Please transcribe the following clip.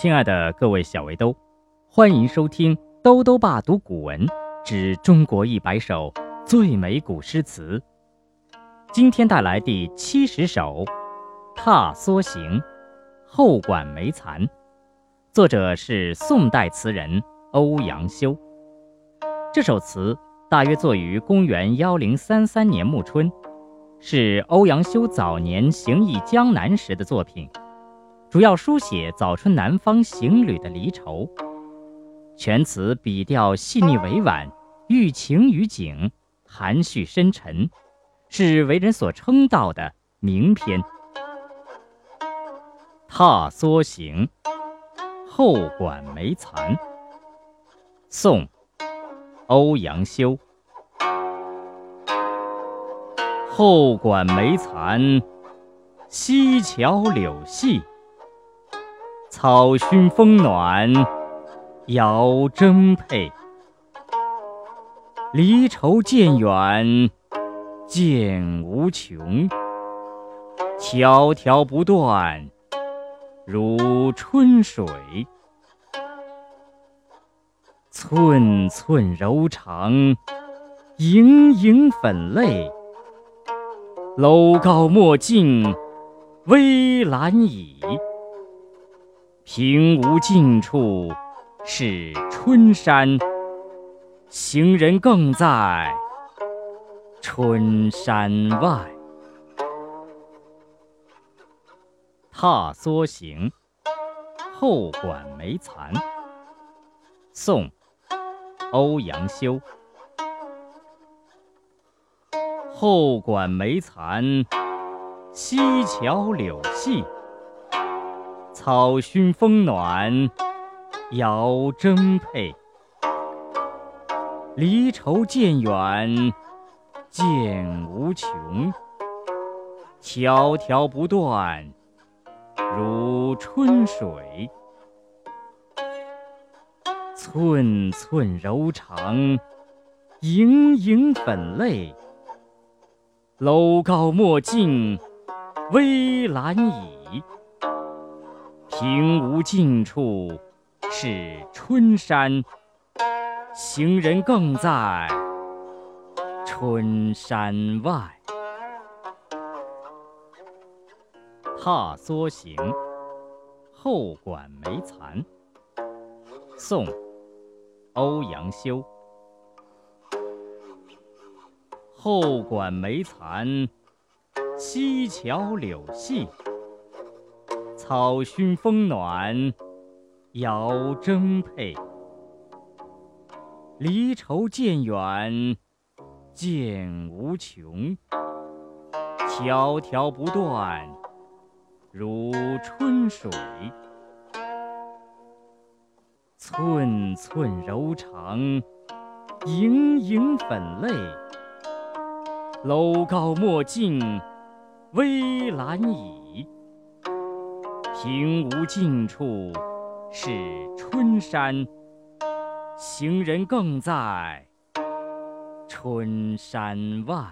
亲爱的各位小围兜，欢迎收听《兜兜爸读古文之中国一百首最美古诗词》。今天带来第七十首《踏梭行·后馆梅残》，作者是宋代词人欧阳修。这首词大约作于公元幺零三三年暮春，是欧阳修早年行役江南时的作品。主要书写早春南方行旅的离愁，全词笔调细腻委婉，寓情于景，含蓄深沉，是为人所称道的名篇。《踏梭行·后馆梅残》，宋·欧阳修。后馆梅残，溪桥柳细。草熏风暖，遥征佩。离愁渐远，渐无穷。迢迢不断，如春水。寸寸柔肠，盈盈粉泪。楼高莫近，危阑倚。平无尽处，是春山。行人更在春山外。《踏梭行·后馆梅残》宋·欧阳修。后馆梅残，溪桥柳细。草熏风暖，遥征佩。离愁渐远，渐无穷。迢迢不断，如春水。寸寸柔肠，盈盈粉泪。楼高莫近，危阑倚。平无尽处，是春山。行人更在春山外。《踏梭行·后馆梅残》宋·欧阳修。后馆梅残，溪桥柳细。草熏风暖，遥征佩。离愁渐远，渐无穷。迢迢不断，如春水。寸寸柔肠，盈盈粉泪。楼高莫近，危阑倚。平无尽处，是春山。行人更在春山外。